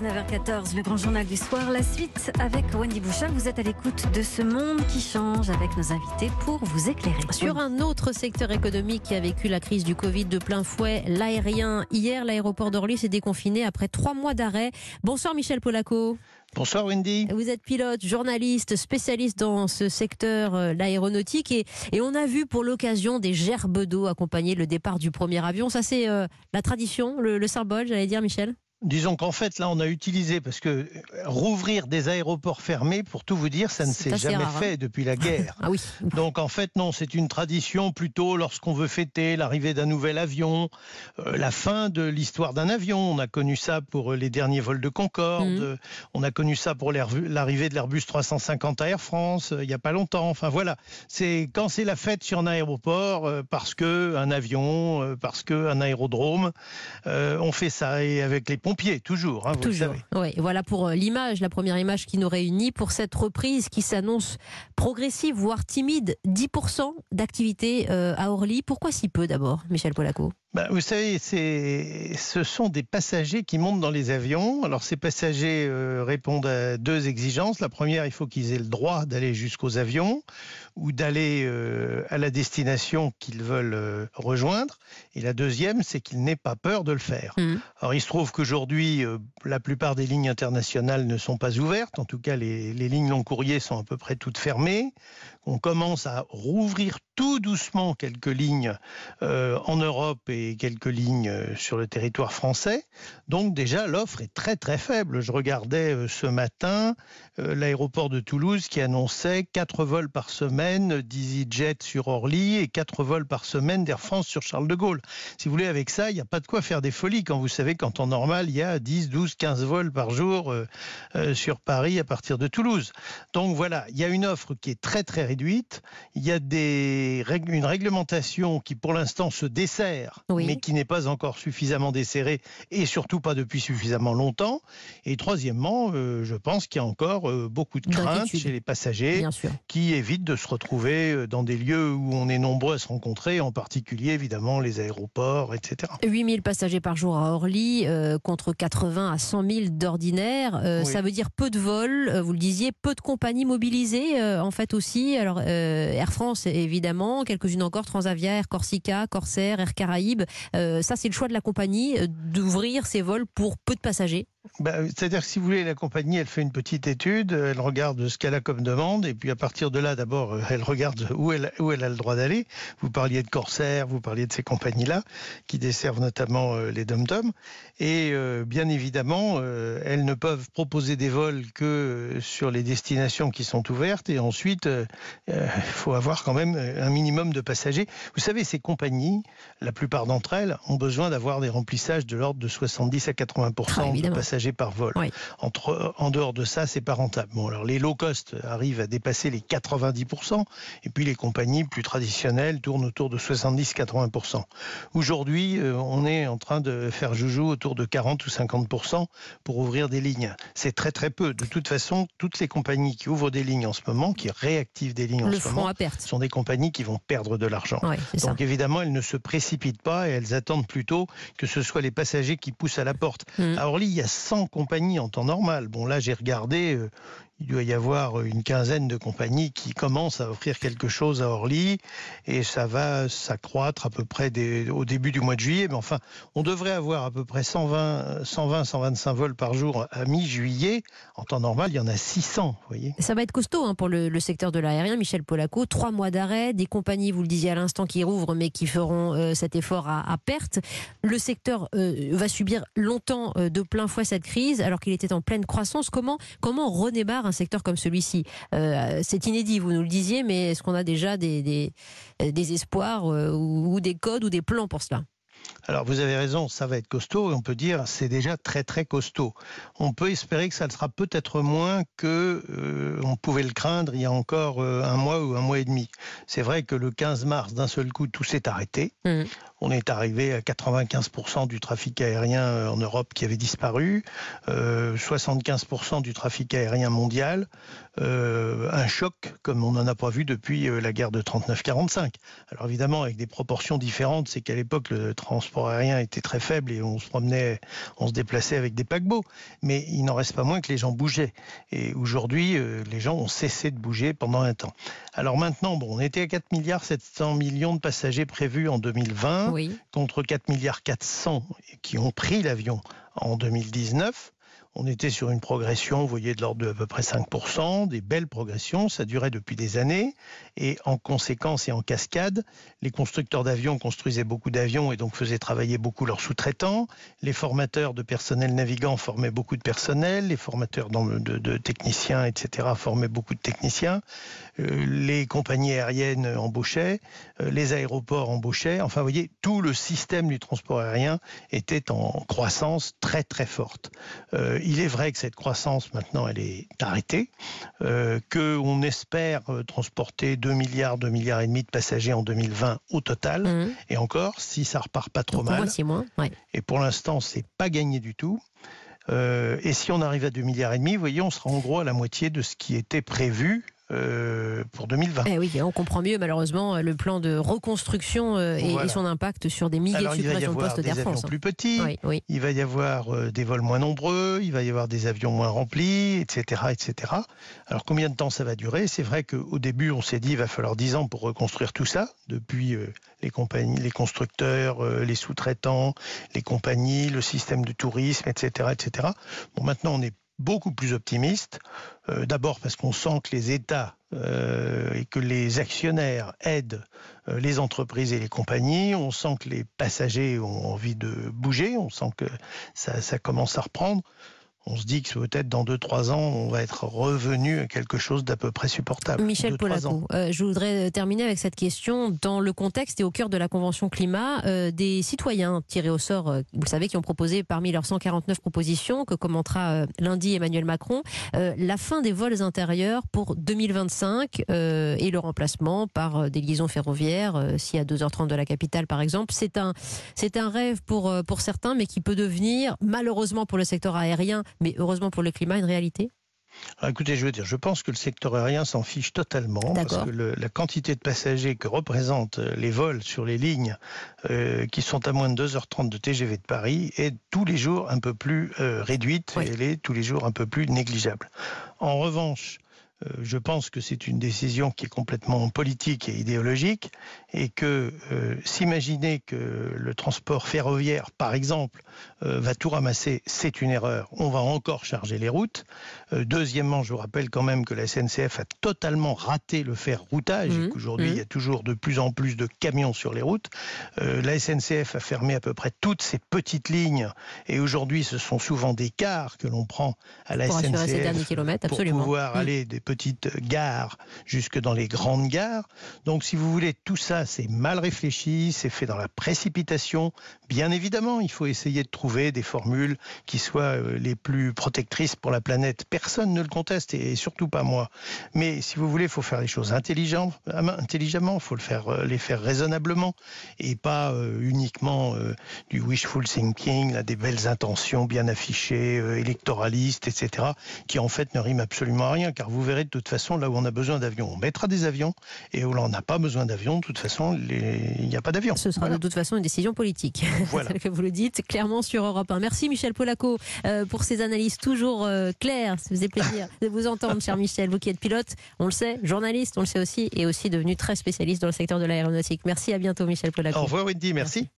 19h14, le grand journal du soir. La suite avec Wendy Bouchard. Vous êtes à l'écoute de ce monde qui change avec nos invités pour vous éclairer. Sur un autre secteur économique qui a vécu la crise du Covid de plein fouet, l'aérien. Hier, l'aéroport d'Orly s'est déconfiné après trois mois d'arrêt. Bonsoir Michel Polaco. Bonsoir Wendy. Vous êtes pilote, journaliste, spécialiste dans ce secteur, euh, l'aéronautique, et, et, on a vu pour l'occasion des gerbes d'eau accompagner le départ du premier avion. Ça, c'est euh, la tradition, le, le symbole, j'allais dire, Michel? Disons qu'en fait, là, on a utilisé, parce que euh, rouvrir des aéroports fermés, pour tout vous dire, ça ne s'est jamais rare, fait hein depuis la guerre. ah oui. Donc en fait, non, c'est une tradition plutôt lorsqu'on veut fêter l'arrivée d'un nouvel avion, euh, la fin de l'histoire d'un avion. On a connu ça pour euh, les derniers vols de Concorde, Mhm. on a connu ça pour l'arrivée de l'Airbus 350 à Air France, euh, il n'y a pas longtemps. Enfin voilà, c'est quand c'est la fête sur un aéroport, parce que un avion, parce que un aérodrome, on fait ça. Et avec les pompiers, toujours, hein, vous le Toujours. savez. Oui, voilà pour euh, l'image, la première image qui nous réunit pour cette reprise qui s'annonce progressive, voire timide. 10% d'activité euh, à Orly. Pourquoi si peu d'abord, Michel Polaco? Ben, vous savez, ce sont des passagers qui montent dans les avions. Alors ces passagers euh, répondent à deux exigences. La première, il faut qu'ils aient le droit d'aller jusqu'aux avions ou d'aller euh, à la destination qu'ils veulent euh, rejoindre. Et la deuxième, c'est qu'ils n'aient pas peur de le faire. Mhm. Alors il se trouve qu'aujourd'hui, la plupart des lignes internationales ne sont pas ouvertes. En tout cas, les, les lignes long courrier sont à peu près toutes fermées. On commence à rouvrir tout doucement quelques lignes euh, en Europe et quelques lignes euh, sur le territoire français. Donc déjà, l'offre est très très faible. Je regardais euh, ce matin l'aéroport de Toulouse qui annonçait 4 vols par semaine d'EasyJet sur Orly et 4 vols par semaine d'Air France sur Charles de Gaulle. Si vous voulez, avec ça, il n'y a pas de quoi faire des folies quand vous savez qu'en temps normal, il y a 10, 12, 15 vols par jour sur Paris à partir de Toulouse. Donc voilà, il y a une offre qui est très très réduite. Il y a des, une réglementation qui pour l'instant se dessert, Oui. mais qui n'est pas encore suffisamment desserrée et surtout pas depuis suffisamment longtemps. Et troisièmement, euh, je pense qu'il y a encore euh, beaucoup de craintes chez les passagers qui évitent de se retrouver euh, dans des lieux où on est nombreux à se rencontrer, en particulier évidemment les aéroports, etc. 8000 passagers par jour à Orly euh, contre 80 à 100 000 d'ordinaire. Oui. Ça veut dire peu de vols, vous le disiez, peu de compagnies mobilisées en fait aussi. Alors euh, Air France évidemment, quelques-unes encore, Transavia, Air Corsica, Corsair, Air Caraïbes. Euh, ça c'est le choix de la compagnie euh, d'ouvrir ses vols pour peu de passagers. Bah, C'est-à-dire que si vous voulez, la compagnie, elle fait une petite étude, elle regarde ce qu'elle a comme demande, et puis à partir de là, d'abord, euh, elle regarde où elle, où elle a le droit d'aller. Vous parliez de Corsair, vous parliez de ces compagnies-là, qui desservent notamment euh, les dom-toms. Et euh, bien évidemment, euh, elles ne peuvent proposer des vols que euh, sur les destinations qui sont ouvertes, et ensuite, euh, euh, il faut avoir quand même euh, un minimum de passagers. Vous savez, ces compagnies, la plupart d'entre elles, ont besoin d'avoir des remplissages de l'ordre de 70 à 80 Ah, de évidemment. Par vol. Oui. Entre, en dehors de ça, c'est pas rentable. Bon, alors les low cost arrivent à dépasser les 90%, et puis les compagnies plus traditionnelles tournent autour de 70-80%. Aujourd'hui, euh, on est en train de faire joujou autour de 40 ou 50% pour ouvrir des lignes. C'est très très peu. De toute façon, toutes les compagnies qui ouvrent des lignes en ce moment, qui réactivent des lignes en le ce front moment, à perte. sont des compagnies qui vont perdre de l'argent. Ça. Donc évidemment, elles ne se précipitent pas et elles attendent plutôt que ce soit les passagers qui poussent à la porte. Mhm. À Orly, il y a 100 compagnies en temps normal. Bon, là, j'ai regardé, euh, il doit y avoir une quinzaine de compagnies qui commencent à offrir quelque chose à Orly et ça va s'accroître à peu près au début du mois de juillet. Mais enfin, on devrait avoir à peu près 120, 120 125 vols par jour à mi-juillet. En temps normal, il y en a 600, vous voyez. Ça va être costaud hein, pour le, secteur de l'aérien, Michel Polaco. Trois mois d'arrêt, des compagnies, vous le disiez à l'instant, qui rouvrent mais qui feront euh, cet effort à, à perte. Le secteur euh, va subir longtemps euh, de plein fouet cette crise alors qu'il était en pleine croissance. Comment, comment on redémarre un secteur comme celui-ci Euh, C'est inédit, vous nous le disiez, mais est-ce qu'on a déjà des, des, des espoirs euh, ou, ou des codes ou des plans pour cela? Alors vous avez raison, ça va être costaud et on peut dire c'est déjà très très costaud. On peut espérer que ça le sera peut-être moins que euh, on pouvait le craindre il y a encore euh, un mois ou un mois et demi. C'est vrai que le 15 mars d'un seul coup tout s'est arrêté. Mhm. On est arrivé à 95% du trafic aérien en Europe qui avait disparu, 75% du trafic aérien mondial. un choc comme on n'en a pas vu depuis la guerre de 39-45. Alors évidemment, avec des proportions différentes, c'est qu'à l'époque, le transport aérien était très faible et on se promenait, on se déplaçait avec des paquebots. Mais il n'en reste pas moins que les gens bougeaient. Et aujourd'hui, euh, les gens ont cessé de bouger pendant un temps. Alors maintenant, on était à 4 milliards 700 millions de passagers prévus en 2020 contre 4 milliards 400 qui ont pris l'avion en 2019. On était sur une progression, vous voyez, de l'ordre de à peu près 5%, des belles progressions, ça durait depuis des années, et en conséquence et en cascade, les constructeurs d'avions construisaient beaucoup d'avions et donc faisaient travailler beaucoup leurs sous-traitants, les formateurs de personnel navigant formaient beaucoup de personnel, les formateurs de, techniciens, etc., formaient beaucoup de techniciens, euh, les compagnies aériennes embauchaient, euh, les aéroports embauchaient, enfin, vous voyez, tout le système du transport aérien était en croissance très très forte. Euh, il est vrai que cette croissance maintenant elle est arrêtée, euh, qu'on espère euh, transporter 2 milliards, 2 milliards et demi de passagers en 2020 au total, mmh. et encore si ça repart pas trop mal. Moins, Et pour l'instant c'est pas gagné du tout. Euh, et si on arrive à 2 milliards et demi, vous voyez, on sera en gros à la moitié de ce qui était prévu euh, pour 2020. Eh oui, on comprend mieux malheureusement le plan de reconstruction euh, et, son impact sur des milliers de suppressions de postes d'Air France. plus petits, il va y avoir euh, des vols moins nombreux, il va y avoir des avions moins remplis, etc., etc. Alors combien de temps ça va durer? C'est vrai qu'au début on s'est dit il va falloir 10 ans pour reconstruire tout ça, depuis les compagnies, les constructeurs, les sous-traitants, les compagnies, le système de tourisme, etc., etc. Bon, maintenant on est beaucoup plus optimiste. Euh, d'abord parce qu'on sent que les États euh, et que les actionnaires aident euh, les entreprises et les compagnies. On sent que les passagers ont envie de bouger. On sent que ça commence à reprendre on se dit que peut-être dans 2-3 ans, on va être revenu à quelque chose d'à peu près supportable. Michel Polaco, euh, je voudrais euh, terminer avec cette question. Dans le contexte et au cœur de la Convention climat, euh, des citoyens tirés au sort, vous le savez, qui ont proposé parmi leurs 149 propositions, que commentera lundi Emmanuel Macron, la fin des vols intérieurs pour 2025 et le remplacement par des liaisons ferroviaires, si à 2h30 de la capitale par exemple. C'est un, c'est un rêve pour, pour certains, mais qui peut devenir, malheureusement pour le secteur aérien, mais heureusement pour le climat, une réalité écoutez, je veux dire, je pense que le secteur aérien s'en fiche totalement parce que la quantité de passagers que représentent euh, les vols sur les lignes euh, qui sont à moins de 2h30 de TGV de Paris est tous les jours un peu plus euh, réduite et elle est tous les jours un peu plus négligeable. En revanche, je pense que c'est une décision qui est complètement politique et idéologique et que euh, s'imaginer que le transport ferroviaire, par exemple, euh, va tout ramasser, c'est une erreur. On va encore charger les routes. deuxièmement, je vous rappelle quand même que la SNCF a totalement raté le fer routage et mmh. qu'aujourd'hui, mmh. il y a toujours de plus en plus de camions sur les routes. la SNCF a fermé à peu près toutes ses petites lignes et aujourd'hui, ce sont souvent des cars que l'on prend à la SNCF pour pouvoir mmh. aller des petites gares jusque dans les grandes gares. Donc si vous voulez, tout ça, c'est mal réfléchi, c'est fait dans la précipitation. Bien évidemment, il faut essayer de trouver des formules qui soient euh, les plus protectrices pour la planète. Personne ne le conteste et surtout pas moi. Mais si vous voulez, il faut faire les choses intelligemment, il faut euh, les faire raisonnablement et pas euh, uniquement du wishful thinking, des belles intentions bien affichées, électoralistes, etc., qui en fait ne riment absolument à rien, car vous verrez de toute façon, là où on a besoin d'avions, on mettra des avions, et où l'on n'a pas besoin d'avions, de toute façon, il n'y a pas d'avions. Ce sera de toute façon une décision politique, voilà. que vous le dites clairement sur Europe 1. Merci Michel Polaco euh, pour ces analyses toujours euh, claires. Ça faisait plaisir de vous entendre, cher Michel, vous qui êtes pilote, on le sait, journaliste, on le sait aussi, et aussi devenu très spécialiste dans le secteur de l'aéronautique. Merci, à bientôt Michel Polaco. Au revoir Wendy, merci.